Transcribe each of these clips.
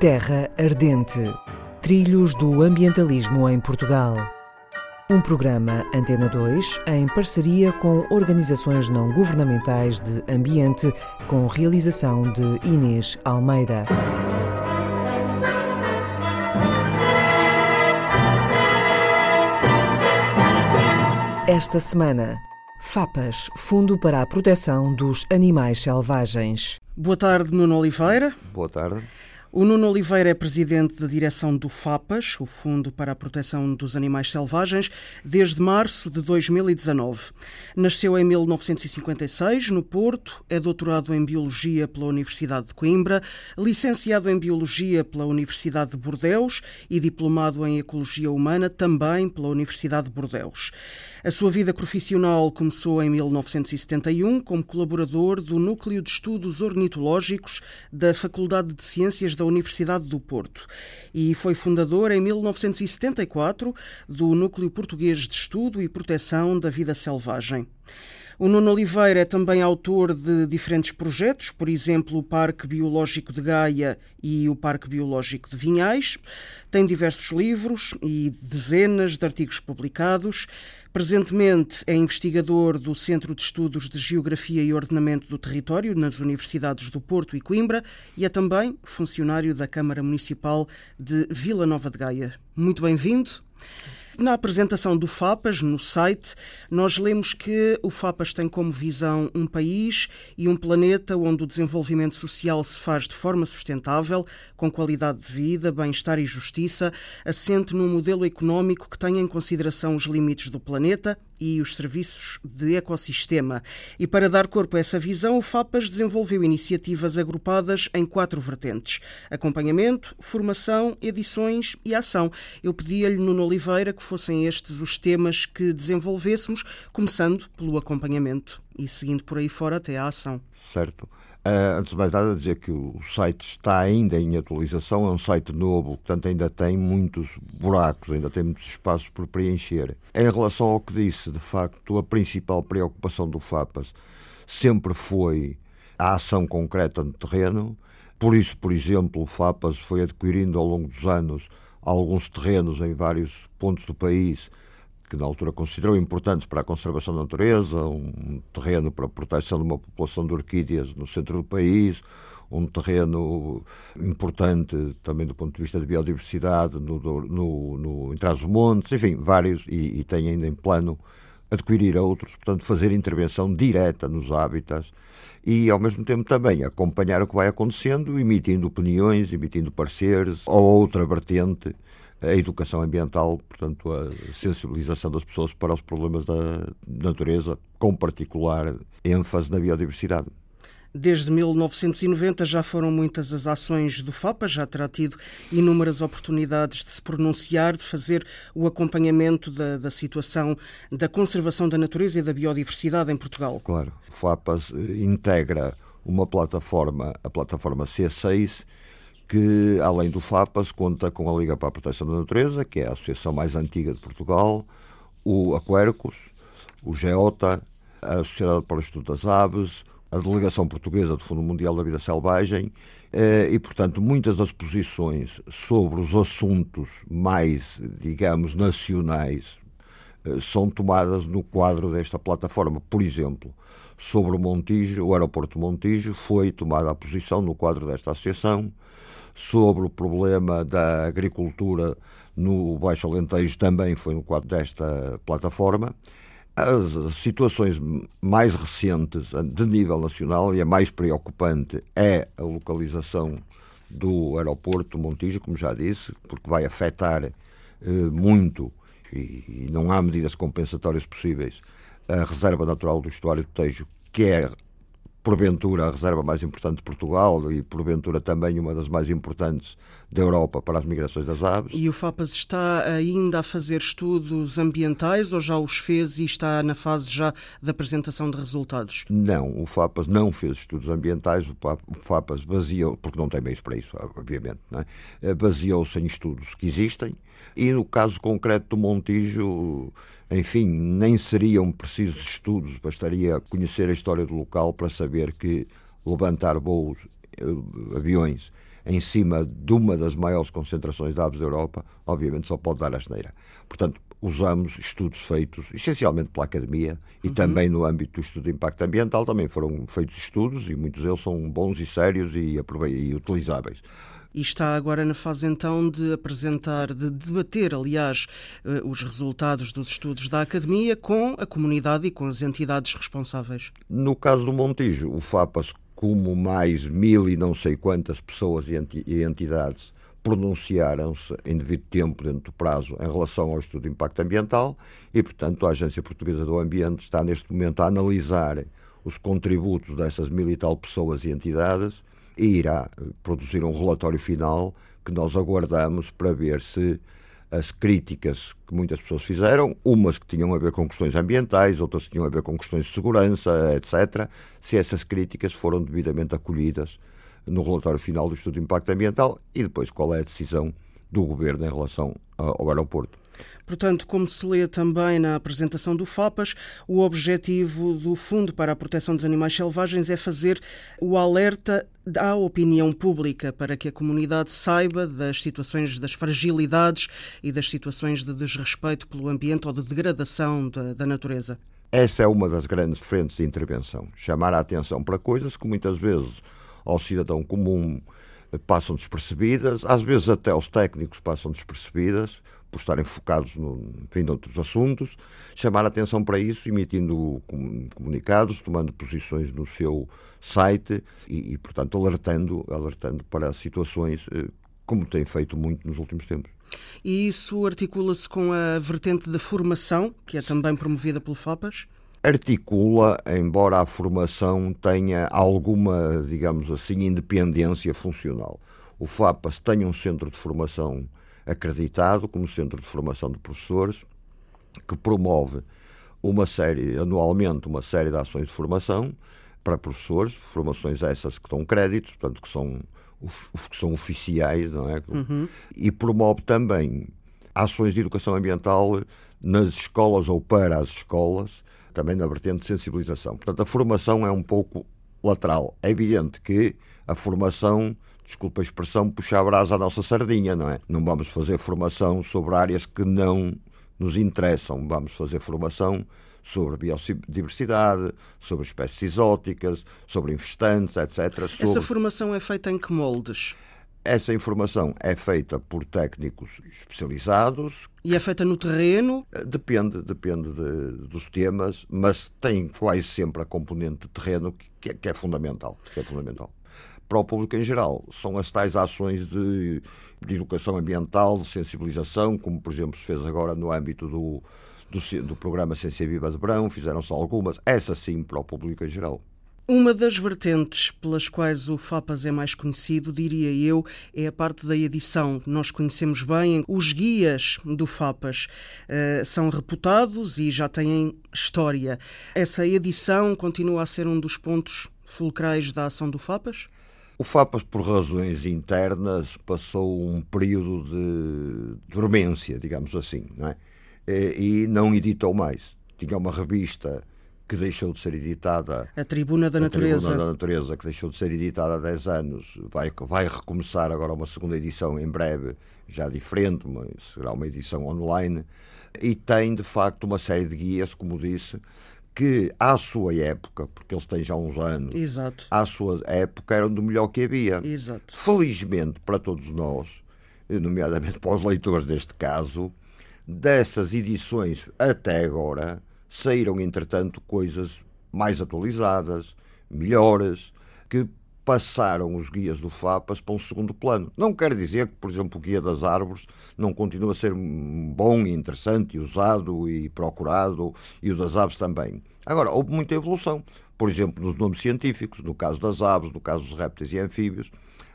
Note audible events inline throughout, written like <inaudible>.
Terra Ardente Trilhos do Ambientalismo em Portugal. Um programa Antena 2 em parceria com organizações não governamentais de ambiente, com realização de Inês Almeida. Esta semana, FAPAS Fundo para a Proteção dos Animais Selvagens. Boa tarde, Nuno Oliveira. Boa tarde. O Nuno Oliveira é presidente da direção do FAPAS, o Fundo para a Proteção dos Animais Selvagens, desde março de 2019. Nasceu em 1956, no Porto, é doutorado em Biologia pela Universidade de Coimbra, licenciado em Biologia pela Universidade de Bordeus e diplomado em Ecologia Humana também pela Universidade de Bordeus. A sua vida profissional começou em 1971 como colaborador do Núcleo de Estudos Ornitológicos da Faculdade de Ciências da Universidade do Porto e foi fundador em 1974 do Núcleo Português de Estudo e Proteção da Vida Selvagem. O Nuno Oliveira é também autor de diferentes projetos, por exemplo, o Parque Biológico de Gaia e o Parque Biológico de Vinhais. Tem diversos livros e dezenas de artigos publicados. Presentemente é investigador do Centro de Estudos de Geografia e Ordenamento do Território nas Universidades do Porto e Coimbra e é também funcionário da Câmara Municipal de Vila Nova de Gaia. Muito bem-vindo. Na apresentação do FAPAS, no site, nós lemos que o FAPAS tem como visão um país e um planeta onde o desenvolvimento social se faz de forma sustentável, com qualidade de vida, bem-estar e justiça, assente num modelo económico que tenha em consideração os limites do planeta e os serviços de ecossistema. E para dar corpo a essa visão, o FAPAS desenvolveu iniciativas agrupadas em quatro vertentes: acompanhamento, formação, edições e ação. Eu pedi-lhe, Nuno Oliveira, que fossem estes os temas que desenvolvêssemos, começando pelo acompanhamento e seguindo por aí fora até a ação. Certo. Uh, antes de mais nada, dizer que o site está ainda em atualização, é um site novo, portanto ainda tem muitos buracos, ainda tem muitos espaços por preencher. Em relação ao que disse, de facto, a principal preocupação do FAPAS sempre foi a ação concreta no terreno. Por isso, por exemplo, o FAPAS foi adquirindo ao longo dos anos alguns terrenos em vários pontos do país que na altura considerou importantes para a conservação da natureza, um terreno para a proteção de uma população de orquídeas no centro do país, um terreno importante também do ponto de vista de biodiversidade no, no, no, em Trás-os-Montes, enfim, vários, e, e tem ainda em plano adquirir outros, portanto, fazer intervenção direta nos hábitats e, ao mesmo tempo, também acompanhar o que vai acontecendo, emitindo opiniões, emitindo pareceres, ou outra vertente a educação ambiental, portanto, a sensibilização das pessoas para os problemas da natureza, com particular ênfase na biodiversidade. Desde 1990 já foram muitas as ações do FAPA, já terá tido inúmeras oportunidades de se pronunciar, de fazer o acompanhamento da, da situação da conservação da natureza e da biodiversidade em Portugal. Claro, o FAPA integra uma plataforma, a plataforma C6, que, além do FAPAS, conta com a Liga para a Proteção da Natureza, que é a associação mais antiga de Portugal, o Aquercus, o GEOTA, a Sociedade para o Estudo das Aves, a Delegação Portuguesa do Fundo Mundial da Vida Selvagem eh, e, portanto, muitas das posições sobre os assuntos mais, digamos, nacionais eh, são tomadas no quadro desta plataforma. Por exemplo, sobre o Montijo, o aeroporto de Montijo, foi tomada a posição no quadro desta associação sobre o problema da agricultura no Baixo Alentejo também foi no quadro desta plataforma. As situações mais recentes de nível nacional e a mais preocupante é a localização do aeroporto Montijo, como já disse, porque vai afetar eh, muito e, e não há medidas compensatórias possíveis a reserva natural do estuário do Tejo, que é porventura a reserva mais importante de Portugal e porventura também uma das mais importantes da Europa para as migrações das aves. E o FAPAS está ainda a fazer estudos ambientais ou já os fez e está na fase já da apresentação de resultados? Não, o FAPAS não fez estudos ambientais, o FAPAS baseou, porque não tem meios para isso, obviamente, é? baseou-se em estudos que existem e no caso concreto do Montijo enfim, nem seriam precisos estudos, bastaria conhecer a história do local para saber que levantar voos, eh, aviões, em cima de uma das maiores concentrações de aves da Europa, obviamente só pode dar asneira. Portanto, usamos estudos feitos essencialmente pela academia e uhum. também no âmbito do estudo de impacto ambiental também foram feitos estudos e muitos deles são bons e sérios e, e utilizáveis e está agora na fase então de apresentar, de debater, aliás, eh, os resultados dos estudos da Academia com a comunidade e com as entidades responsáveis. No caso do Montijo, o FAPAS, como mais mil e não sei quantas pessoas e entidades pronunciaram-se em devido tempo, dentro do prazo, em relação ao estudo de impacto ambiental e, portanto, a Agência Portuguesa do Ambiente está neste momento a analisar os contributos dessas mil e tal pessoas e entidades e irá produzir um relatório final que nós aguardamos para ver se as críticas que muitas pessoas fizeram, umas que tinham a ver com questões ambientais, outras que tinham a ver com questões de segurança, etc., se essas críticas foram devidamente acolhidas no relatório final do estudo de impacto ambiental e depois qual é a decisão do governo em relação ao aeroporto. Portanto, como se lê também na apresentação do FAPAS, o objetivo do Fundo para a Proteção dos Animais Selvagens é fazer o alerta à opinião pública para que a comunidade saiba das situações, das fragilidades e das situações de desrespeito pelo ambiente ou de degradação da, da natureza. Essa é uma das grandes frentes de intervenção. Chamar a atenção para coisas que muitas vezes ao cidadão comum passam despercebidas, às vezes até aos técnicos passam despercebidas, por estarem focados no, enfim, noutros assuntos, chamar a atenção para isso, emitindo comunicados, tomando posições no seu site e, e portanto, alertando, alertando para situações eh, como tem feito muito nos últimos tempos. E isso articula-se com a vertente da formação, que é também promovida pelo FAPAS? Articula, embora a formação tenha alguma, digamos assim, independência funcional. O FAPAS tem um centro de formação acreditado como centro de formação de professores, que promove uma série, anualmente, uma série de ações de formação para professores, formações essas que dão créditos, portanto, que são, que são oficiais, não é? Uhum. E promove também ações de educação ambiental nas escolas ou para as escolas, também na vertente de sensibilização. Portanto, a formação é um pouco lateral. É evidente que a formação desculpa a expressão, puxar a brasa à nossa sardinha, não é? Não vamos fazer formação sobre áreas que não nos interessam, vamos fazer formação sobre biodiversidade, sobre espécies exóticas, sobre infestantes, etc. Sobre... Essa formação é feita em que moldes? Essa informação é feita por técnicos especializados. E é feita no terreno? Eh, depende, depende de, dos temas, mas tem quase sempre a componente de terreno que, que é fundamental. Que é fundamental para o público em geral. São as tais ações de, de educação ambiental, de sensibilização, como por exemplo se fez agora no âmbito do, do, do programa Ciência Viva de Brão, fizeram-se algumas, essa sim para o público em geral. Uma das vertentes pelas quais o FAPAS é mais conhecido, diria eu, é a parte da edição. Nós conhecemos bem os guias do FAPAS. Uh, são reputados e já têm história. Essa edição continua a ser um dos pontos fulcrais da ação do FAPAS? O FAPAS, por razões internas, passou um período de dormência, digamos assim, não é? e não editou mais. Tinha uma revista que deixou de ser editada. A Tribuna da a Natureza. Tribuna da Natureza, que deixou de ser editada há 10 anos. Vai, vai recomeçar agora uma segunda edição em breve, já diferente, mas será uma edição online. E tem, de facto, uma série de guias, como disse, que à sua época, porque eles têm já uns anos, Exato. à sua época eram do melhor que havia. Exato. Felizmente para todos nós, nomeadamente para os leitores deste caso, dessas edições até agora saíram entretanto coisas mais atualizadas, melhores, que passaram os guias do FAPAS para um segundo plano. Não quer dizer que, por exemplo, o guia das árvores não continua a ser bom e interessante usado e procurado, e o das aves também. Agora, houve muita evolução. Por exemplo, nos nomes científicos, no caso das aves, no caso dos répteis e anfíbios,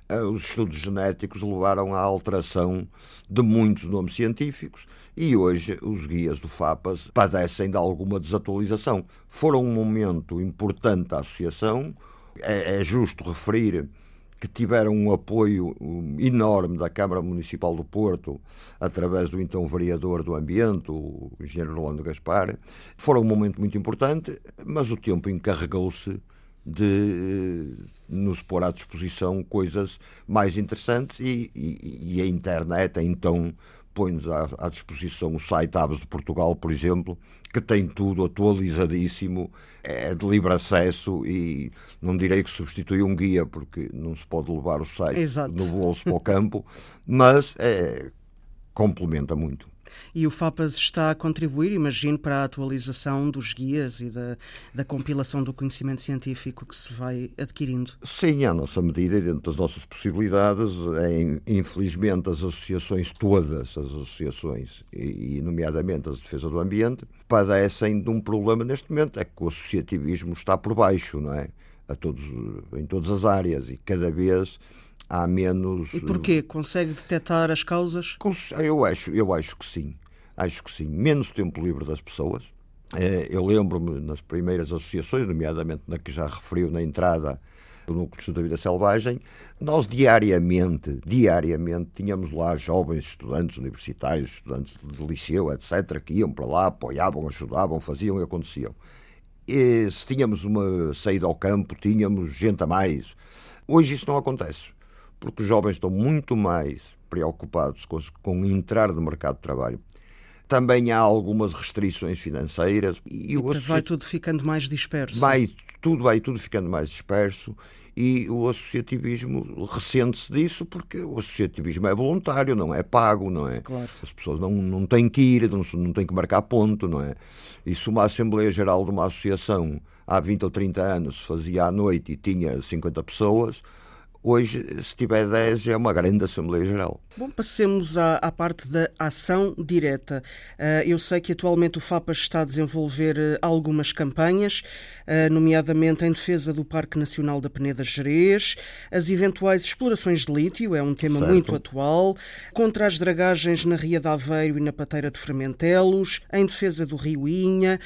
eh, os estudos genéticos levaram à alteração de muitos nomes científicos e hoje os guias do FAPAS padecem de alguma desatualização. Foram um momento importante da associação, é, é justo referir que tiveram um apoio enorme da Câmara Municipal do Porto, através do então vereador do Ambiente, o engenheiro Rolando Gaspar. Foram um momento muito importante, mas o tempo encarregou-se de nos pôr à disposição coisas mais interessantes e, e, e a internet então põe-nos à, à, disposição o site Aves de Portugal, por exemplo, que tem tudo atualizadíssimo, é de livre acesso e não direi que substitui um guia, porque não se pode levar o site Exato. no bolso para o campo, mas é, complementa muito. E o FAPAS está a contribuir, imagino, para a atualização dos guias e da, da compilação do conhecimento científico que se vai adquirindo. Sim, à nossa medida e dentro das nossas possibilidades. É, infelizmente, as associações, todas as associações, e, nomeadamente as de defesa do ambiente, padecem de um problema neste momento, é que o associativismo está por baixo, não é? A todos, em todas as áreas e cada vez há menos. E porquê? Consegue detectar as causas? Eu acho, eu acho que sim. Acho que sim. Menos tempo livre das pessoas. Eh, eu lembro-me nas primeiras associações, nomeadamente na que já referiu na entrada do Núcleo de Estudo da Vida Selvagem, nós diariamente, diariamente, tínhamos lá jovens estudantes universitários, estudantes de liceu, etc., que iam para lá, apoiavam, ajudavam, faziam e aconteciam. E se tínhamos uma saída ao campo, tínhamos gente a mais. Hoje isso não acontece porque os jovens estão muito mais preocupados com, com entrar no mercado de trabalho. Também há algumas restrições financeiras e, e vai tudo ficando mais disperso. Vai tudo vai tudo ficando mais disperso e o associativismo ressente-se disso porque o associativismo é voluntário, não é pago, não é? Claro. As pessoas não, não têm que ir, não, não têm que marcar ponto, não é? E se uma Assembleia Geral de uma associação há 20 ou 30 anos se fazia à noite e tinha 50 pessoas, Hoje, se tiver 10, é uma grande Assembleia Geral. Bom, passemos à, à parte da ação direta. Uh, eu sei que atualmente o FAPAS está a desenvolver uh, algumas campanhas, uh, nomeadamente em defesa do Parque Nacional da Peneda Gerês, as eventuais explorações de lítio, é um tema certo. muito atual, contra as dragagens na Ria de Aveiro e na Pateira de Fermentelos, em defesa do Rio Inha,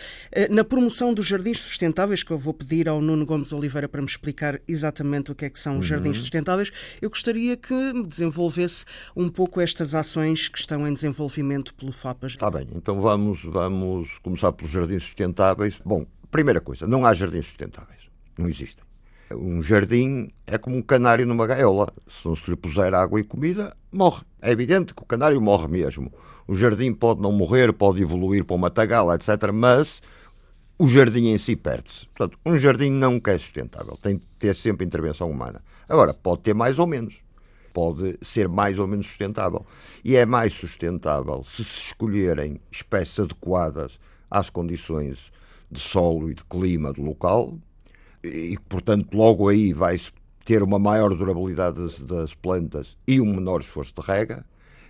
na promoção dos jardins sustentáveis, que eu vou pedir ao Nuno Gomes Oliveira para me explicar exatamente o que é que são os uhum. jardins sustentáveis, eu gostaria que desenvolvesse um pouco estas ações que estão em desenvolvimento pelo FAPAS. Está bem, então vamos, vamos começar pelos jardins sustentáveis. Bom, primeira coisa, não há jardins sustentáveis. Não existem. Um jardim é como um canário numa gaiola. Se não se lhe puser água e comida, morre. É evidente que o canário morre mesmo. O jardim pode não morrer, pode evoluir para uma tagala, etc. Mas o jardim em si perde-se. Portanto, um jardim nunca é sustentável, tem de ter sempre intervenção humana. Agora, pode ter mais ou menos, pode ser mais ou menos sustentável. E é mais sustentável se se escolherem espécies adequadas às condições de solo e de clima do local, e portanto, logo aí vai-se ter uma maior durabilidade das, das plantas e um menor esforço de rega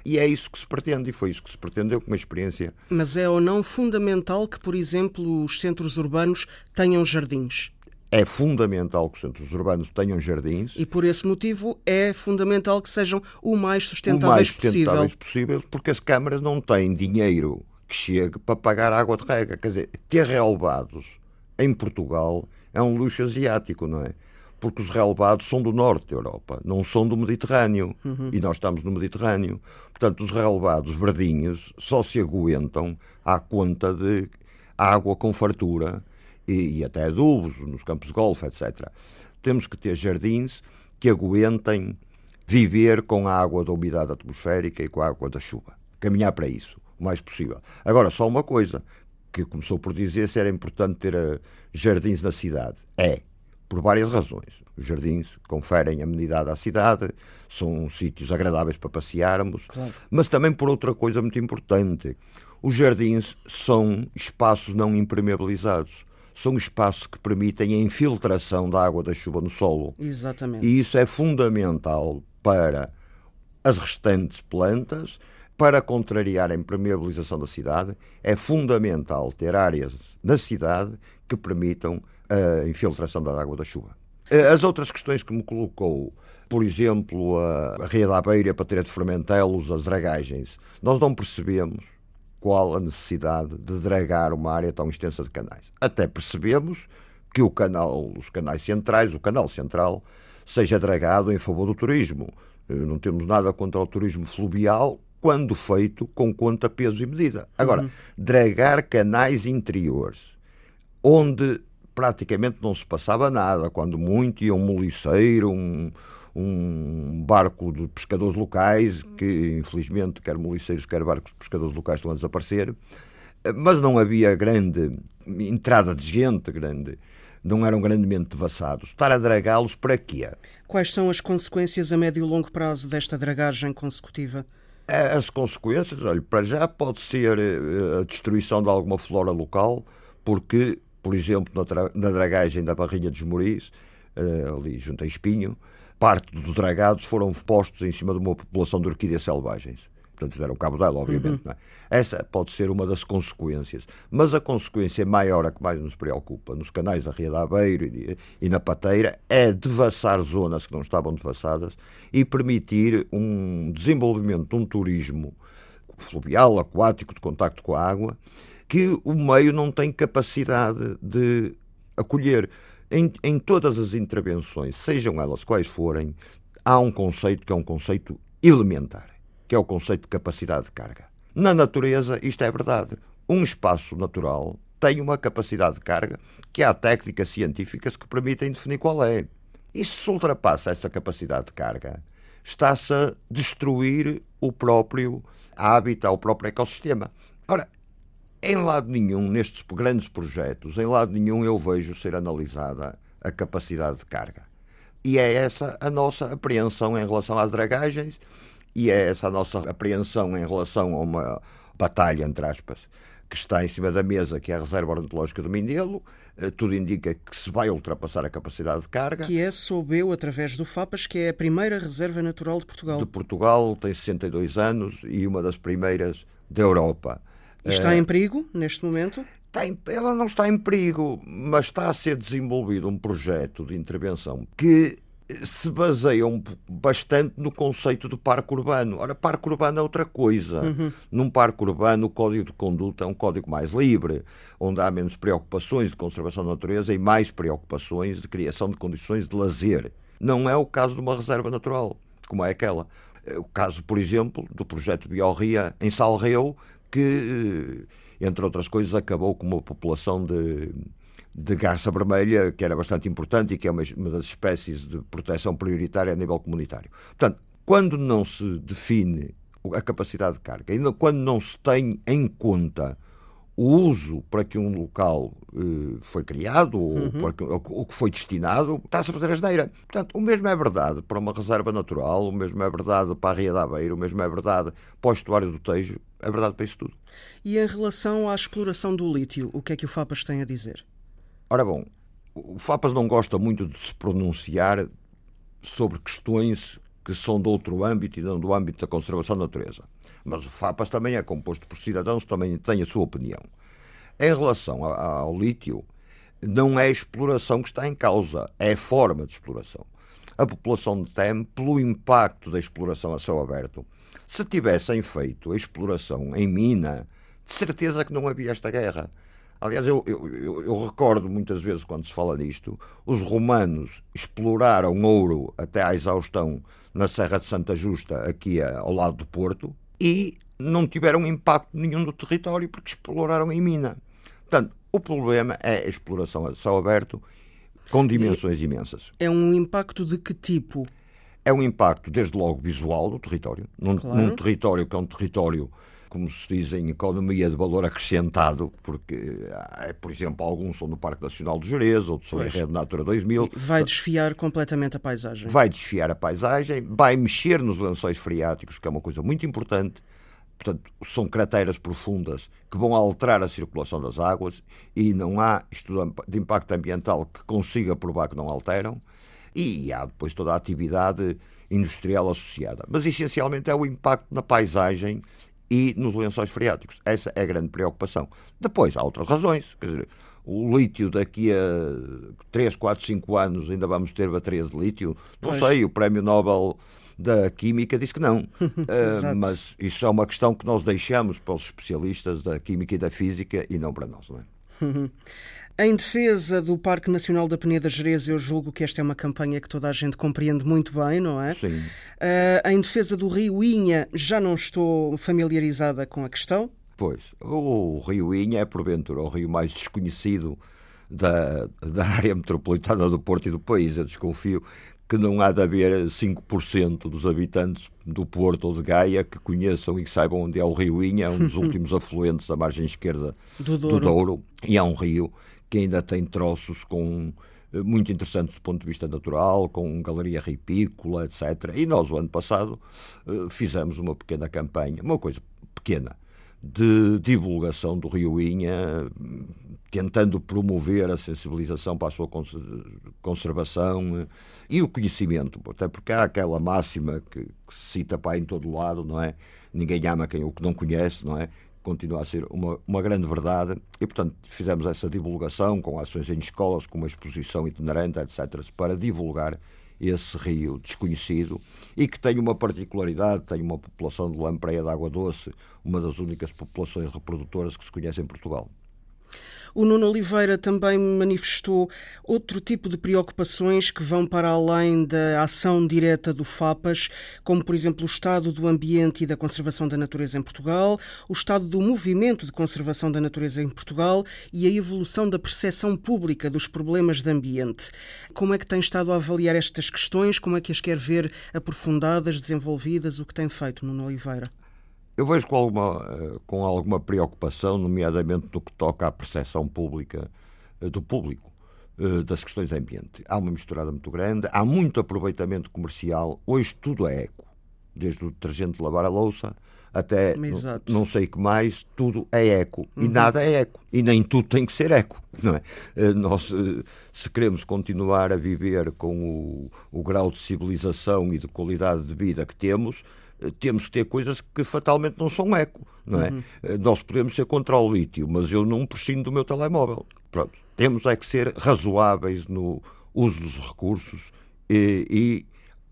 e é isso que se pretende, e foi isso que se pretendeu com a experiência. Mas é ou não fundamental que, por exemplo, os centros urbanos tenham jardins? É fundamental que os centros urbanos tenham jardins. E por esse motivo é fundamental que sejam o mais sustentáveis, o mais sustentáveis possível. porque as câmaras não têm dinheiro que chegue para pagar água de rega. Quer dizer, ter relevados em Portugal é um luxo asiático, não é? Porque os relevados são do norte da Europa, não são do Mediterrâneo. Uhum. E nós estamos no Mediterrâneo. Portanto, os relevados verdinhos só se aguentam à conta de água com fartura e, e até adubos nos campos de golfe, etc. Temos que ter jardins que aguentem viver com a água da umidade atmosférica e com a água da chuva. Caminhar para isso, o mais possível. Agora, só uma coisa, que começou por dizer se era importante ter uh, jardins na cidade. É por várias razões. Os jardins conferem amenidade à cidade, são sítios agradáveis para passearmos, claro. mas também por outra coisa muito importante. Os jardins são espaços não impermeabilizados. São espaços que permitem a infiltração da água da chuva no solo. Exatamente. E isso é fundamental para as restantes plantas, para contrariar a impermeabilização da cidade, é fundamental ter áreas na cidade que permitam a infiltração da água da chuva. Eh, as outras questões que me colocou, por exemplo, a Ria da Beira, a Patria de Fermentelos, as dragagens, nós não percebemos qual a necessidade de dragar uma área tão extensa de canais. Até percebemos que o canal, os canais centrais, o canal central, seja dragado em favor do turismo. Eh, não temos nada contra o turismo fluvial, quando feito com conta, peso e medida. Agora, uhum. dragar canais interiores, onde praticamente não se passava nada, quando muito ia um moliceiro, um, um barco de pescadores locais, que infelizmente quer moliceiros, quer barcos de pescadores locais estão a desaparecer, mas não havia grande entrada de gente, grande não eram grandemente devassados. Estar a dragá-los para quê? Quais são as consequências a médio e longo prazo desta dragagem consecutiva? As consequências, olha, para já pode ser eh, a destruição de alguma flora local, porque, por exemplo, na, dragagem da Barrinha dos Moris, eh, ali junto a Espinho, parte dos dragados foram postos em cima de uma população de orquídeas selvagens portanto deram cabo dela, obviamente. Uhum. É? Essa pode ser uma das consequências. Mas a consequência maior, a que mais nos preocupa, nos canais da Ria de Aveiro e, e na Pateira, é devassar zonas que não estavam devassadas e permitir um desenvolvimento de um turismo fluvial, aquático, de contacto com a água, que o meio não tem capacidade de acolher. Em, em todas as intervenções, sejam elas quais forem, há um conceito que é um conceito elementar que é o conceito de capacidade de carga. Na natureza, isto é verdade. Um espaço natural tem uma capacidade de carga que há técnicas científicas que permitem definir qual é. E se ultrapassa essa capacidade de carga, está-se a destruir o próprio hábitat, o próprio ecossistema. Ora, em lado nenhum, nestes grandes projetos, em lado nenhum eu vejo ser analisada a capacidade de carga. E é essa a nossa apreensão em relação às dragagens e é essa a nossa apreensão em relação a uma batalha, entre aspas, que está em cima da mesa, que é a Reserva Ornitológica do Mindelo. Eh, tudo indica que se vai ultrapassar a capacidade de carga. Que é, soube eu, através do FAPAS, que é a primeira reserva natural de Portugal. De Portugal, tem 62 anos e uma das primeiras da Europa. E está é... em perigo, neste momento? Ela não está em perigo, mas está a ser desenvolvido um projeto de intervenção que se baseiam bastante no conceito do parque urbano. Ora, parque urbano é outra coisa. Uhum. Num parque urbano, o código de conduta é um código mais livre, onde há menos preocupações de conservação da natureza e mais preocupações de criação de condições de lazer. Não é o caso de uma reserva natural, como é aquela. É o caso, por exemplo, do projeto Biorria em Salreu, que, eh, entre outras coisas, acabou com uma população de de garça vermelha, que era bastante importante e que é uma, uma das espécies de proteção prioritária a nível comunitário. Portanto, quando não se define a capacidade de carga, ainda quando não se tem em conta o uso para que um local eh, foi criado ou uhum. que, o que foi destinado, está-se a fazer asneira. Portanto, o mesmo é verdade para uma reserva natural, o mesmo é verdade para a Ria da Aveiro, o mesmo é verdade para o estuário do Tejo, é verdade para isso tudo. E em relação à exploração do lítio, o que é que o FAPAS tem a dizer? Ora bom, o FAPAS não gosta muito de se pronunciar sobre questões que são de outro âmbito e não do âmbito da conservação da natureza. Mas o FAPAS também é composto por cidadãos, também tem a sua opinião. Em relação ao lítio, não é a exploração que está em causa, é a forma de exploração. A população teme pelo impacto da exploração a céu aberto. Se tivessem feito a exploração em mina, de certeza que não havia esta guerra. Aliás, eu, eu, eu, recordo muitas vezes quando se fala nisto, os romanos exploraram ouro até à exaustão na Serra de Santa Justa, aqui ao lado do Porto, e não tiveram impacto nenhum no território porque exploraram em mina. Portanto, o problema é a exploração a céu aberto com dimensões imensas. É um impacto de que tipo? É um impacto, desde logo, visual do território. Num, claro. num território que é um território como se diz em economia de valor acrescentado, porque, eh, por exemplo, alguns são no Parque Nacional de Jerez, outros são em Rede Natura 2000. Vai desfiar completamente a paisagem. Vai desfiar a paisagem, vai mexer nos lençóis freáticos, que é uma coisa muito importante. Portanto, são crateras profundas que vão alterar a circulação das águas e não há estudo de impacto ambiental que consiga provar que não alteram. E há depois toda a atividade industrial associada. Mas essencialmente é o impacto na paisagem e nos lençóis freáticos. Essa é a grande preocupação. Depois, há outras razões. Quer dizer, o lítio daqui a 3, 4, 5 anos ainda vamos ter baterias de lítio? Não pois. sei, o Prémio Nobel da Química disse que não. <laughs> uh, mas isso é uma questão que nós deixamos para os especialistas da Química e da Física e não para nós. Não é? Em defesa do Parque Nacional da Peneda Gerês, eu julgo que esta é uma campanha que toda a gente compreende muito bem, não é? Sim. Uh, em defesa do Rio Inha, já não estou familiarizada com a questão. Pois, o Rio Inha é, porventura, o rio mais desconhecido da, da área metropolitana do Porto e do país. Eu desconfio que não há de haver 5% dos habitantes do Porto ou de Gaia que conheçam e que saibam onde é o Rio Inha, um dos <laughs> últimos afluentes da margem esquerda do Douro. do Douro. E é um rio que ainda tem troços com eh, muito interessantes do ponto de vista natural, com galeria ripícola, etc. E nós, o ano passado, eh, fizemos uma pequena campanha, uma coisa pequena, de divulgação do Rio Inha, tentando promover a sensibilização para a sua conservação eh, e o conhecimento, até porque há aquela máxima que, que se cita para em todo lado, não é? Ninguém ama quem o que não conhece, não é? Continua a ser uma, uma grande verdade e, portanto, fizemos essa divulgação com ações em escolas, com uma exposição itinerante, etc., para divulgar esse rio desconhecido e que tem uma particularidade, tem uma população de lampreia de água doce, uma das únicas populações reprodutoras que se conhece em Portugal. O Nuno Oliveira também manifestou outro tipo de preocupações que vão para além da ação direta do FAPAS, como, por exemplo, o estado do ambiente e da conservação da natureza em Portugal, o estado do movimento de conservação da natureza em Portugal e a evolução da percepção pública dos problemas de ambiente. Como é que tem estado a avaliar estas questões? Como é que as quer ver aprofundadas, desenvolvidas? O que tem feito, Nuno Oliveira? Eu vejo com alguma, eh, com alguma preocupação, nomeadamente no que toca à percepção pública eh, do público eh, das questões de ambiente. Há uma misturada muito grande, há muito aproveitamento comercial. Hoje tudo é eco, desde o detergente de lavar a louça até não, não, sei que mais, tudo é eco uhum. e nada é eco e nem tudo tem que ser eco, <laughs> não é? Nós, se queremos continuar a viver com o, o grau de civilização e de qualidade de vida que temos, temos que ter coisas que fatalmente não são eco, não é? Uhum. Eh, nós podemos ser contra o lítio, mas eu não prescindo do meu telemóvel. Pronto. Temos é que ser razoáveis no uso dos recursos e, e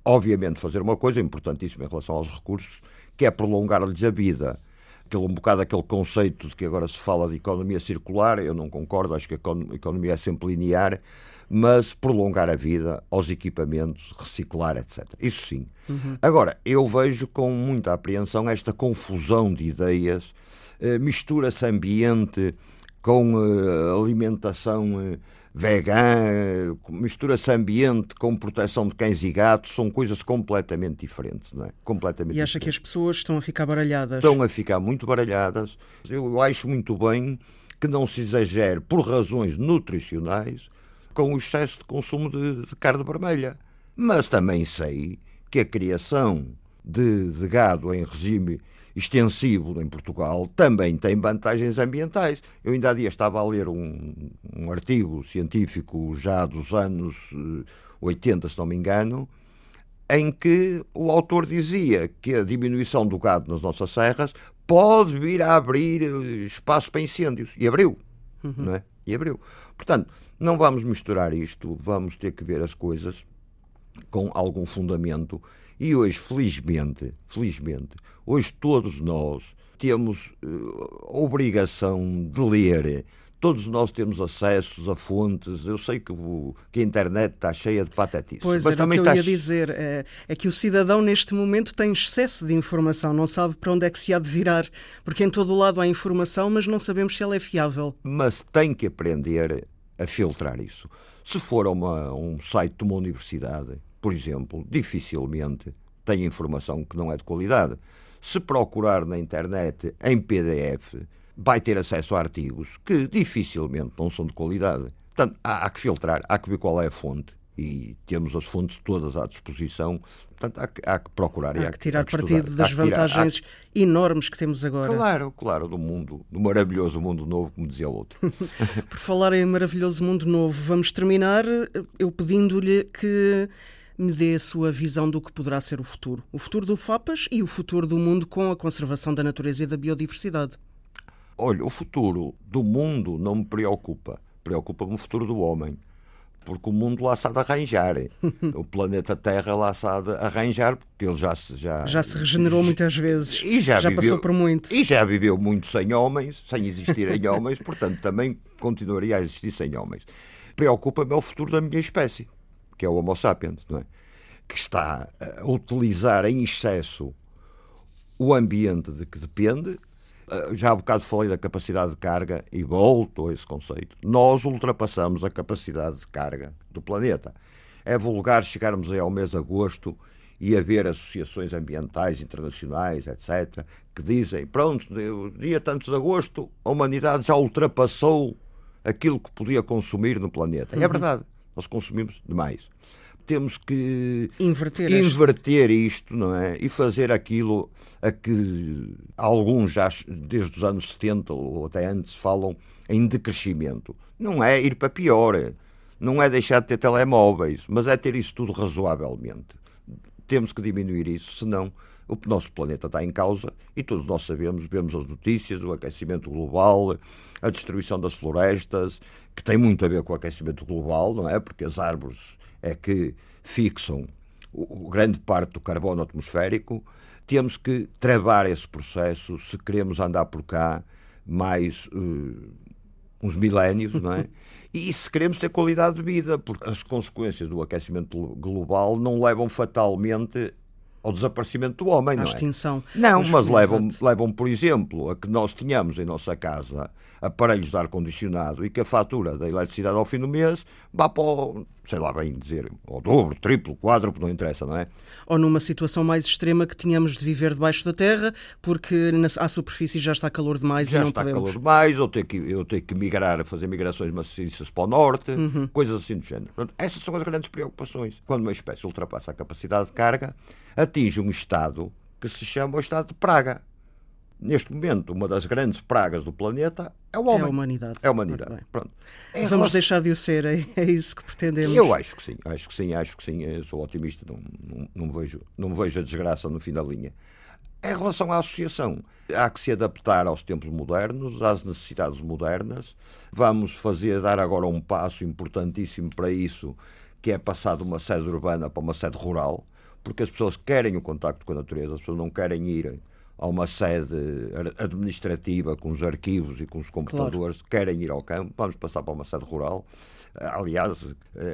obviamente, fazer uma coisa importantíssima em relação aos recursos, que é prolongar-lhes a vida. Aquele, um bocado aquele conceito de que agora se fala de economia circular, eu não concordo, acho que a economia é sempre linear, mas prolongar a vida aos equipamentos, reciclar, etc. Isso sim. Uhum. Agora, eu vejo com muita apreensão esta confusão de ideias, eh, mistura-se ambiente com eh, alimentação eh, vegana, mistura-se ambiente com proteção de cães e gatos, são coisas completamente diferentes, não é? Completamente e acha diferentes. que as pessoas estão a ficar baralhadas? Estão a ficar muito baralhadas. Eu acho muito bem que não se exagere por razões nutricionais com o excesso de consumo de, de carne vermelha. Mas também sei que a criação de, de gado em regime extensivo em Portugal também tem vantagens ambientais. Eu ainda há dias estava a ler um, um artigo científico já dos anos 80, eh, se não me engano, em que o autor dizia que a diminuição do gado nas nossas serras pode vir a abrir eh, espaço para incêndios. E abriu. Uhum. Não é? E abriu. Portanto, não vamos misturar isto, vamos ter que ver as coisas com algum fundamento. E hoje, felizmente, felizmente, hoje todos nós temos uh, obrigação de ler. Todos nós temos acessos a fontes. Eu sei que, o, que a internet está cheia de patetices. Pois mas era também o que eu ia dizer. É, é, que o cidadão, neste momento, tem excesso de informação. Não sabe para onde é que se há de virar. Porque em todo o lado há informação, mas não sabemos se ela é fiável. Mas tem que aprender a filtrar isso. Se for uma, um site de uma universidade, por exemplo, dificilmente tem informação que não é de qualidade. Se procurar na internet em PDF, vai ter acesso a artigos que dificilmente não são de qualidade. Portanto, há, há que filtrar, há que ver qual é a fonte e temos as fontes todas à disposição. Portanto, há que, há que procurar há e há que tirar há que partido das vantagens enormes que temos agora. Claro, claro, do mundo, do maravilhoso mundo novo, como dizia o outro. <laughs> Por falar em maravilhoso mundo novo, vamos terminar eu pedindo-lhe que me dê a sua visão do que poderá ser o futuro. O futuro do FAPAS e o futuro do mundo com a conservação da natureza e da biodiversidade. Olha, o futuro do mundo não me preocupa. Preocupa-me o futuro do homem porque o mundo lá de arranjar. <laughs> o planeta Terra lá de arranjar, porque ele já se. Já, já se regenerou muitas vezes. E já, já viveu, passou por muito. E já viveu muito sem homens, sem existirem <laughs> homens, portanto também continuaria a existir sem homens. Preocupa-me o futuro da minha espécie, que é o Homo sapiens, não é? que está a utilizar em excesso o ambiente de que depende já há bocado falei da capacidade de carga e volto a esse conceito. Nós ultrapassamos a capacidade de carga do planeta. É vulgar chegarmos aí ao mês de agosto e haver associações ambientais internacionais, etc., que dizem: pronto, no dia tanto de agosto, a humanidade já ultrapassou aquilo que podia consumir no planeta. Uhum. É verdade, nós consumimos demais. Temos que inverter, inverter isto, não é? E fazer aquilo a que alguns já desde os anos 70 ou até antes falam em decrescimento. Não é ir para pior, não é deixar de ter telemóveis, mas é ter isso tudo razoavelmente temos que diminuir isso, senão o nosso planeta está em causa e todos nós sabemos, vemos as notícias, o aquecimento global, a destruição das florestas, que tem muito a ver com o aquecimento global, não é? Porque as árvores é que fixam o, grande parte do carbono atmosférico. Temos que travar esse processo se queremos andar por cá mais uh, uns milénios, não é? <laughs> E se queremos ter qualidade de vida, porque as consequências do aquecimento global não levam fatalmente ao desaparecimento do homem, à não é? extinção. Não, mas levam, levam, por exemplo, a que nós tenhamos em nossa casa aparelhos de ar-condicionado e que a fatura da eletricidade ao fim do mês vá para o, sei lá bem dizer, ao dobro, triplo, quádruplo, não interessa, não é? Ou numa situação mais extrema que tínhamos de viver debaixo da terra, porque na, à superfície já está calor demais já e não está podemos... calor demais, ou ter que, eu ter que migrar, fazer migrações maciças para o norte, uhum. coisas assim do género. Portanto, essas são as grandes preocupações. Quando uma espécie ultrapassa a capacidade de carga, atinge um estado que se chama o estado de praga. Neste momento, uma das grandes pragas do planeta é o homem. É a humanidade. É a humanidade. Pronto. Vamos relação... deixar de o ser, é, é isso que pretendemos. Eu acho que sim, acho que sim, acho que sim. Eu sou otimista, não, não, não, vejo, não vejo a desgraça no fim da linha. Em relação à associação, há que se adaptar aos tempos modernos, às necessidades modernas. Vamos fazer, dar agora um passo importantíssimo para isso, que é passar de uma sede urbana para uma sede rural porque as pessoas querem o contacto com a natureza, as pessoas não querem ir a uma sede administrativa com os arquivos e com os computadores, claro. querem ir ao campo, vamos passar para uma sede rural. Aliás,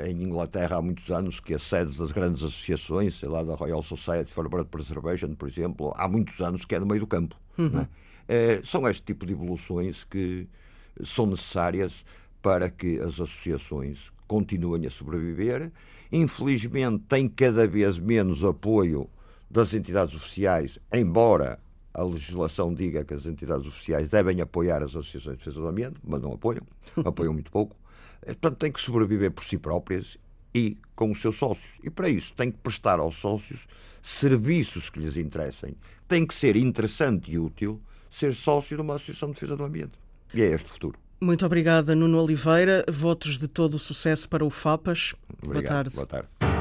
em Inglaterra há muitos anos que as sedes das grandes associações, sei lá, da Royal Society for Bird Preservation, por exemplo, há muitos anos que é no meio do campo. Uhum. É? É, são este tipo de evoluções que são necessárias para que as associações continuem a sobreviver Infelizmente, tem cada vez menos apoio das entidades oficiais, embora a legislação diga que as entidades oficiais devem apoiar as associações de defesa do ambiente, mas não apoiam, <laughs> apoiam muito pouco. Portanto, tem que sobreviver por si próprias e com os seus sócios. E para isso tem que prestar aos sócios serviços que lhes interessem. Tem que ser interessante e útil ser sócio de uma associação de defesa do ambiente. E é este o futuro. Muito obrigada, Nuno Oliveira. Votos de todo o sucesso para o FAPAS. Obrigado. Boa tarde. Boa tarde.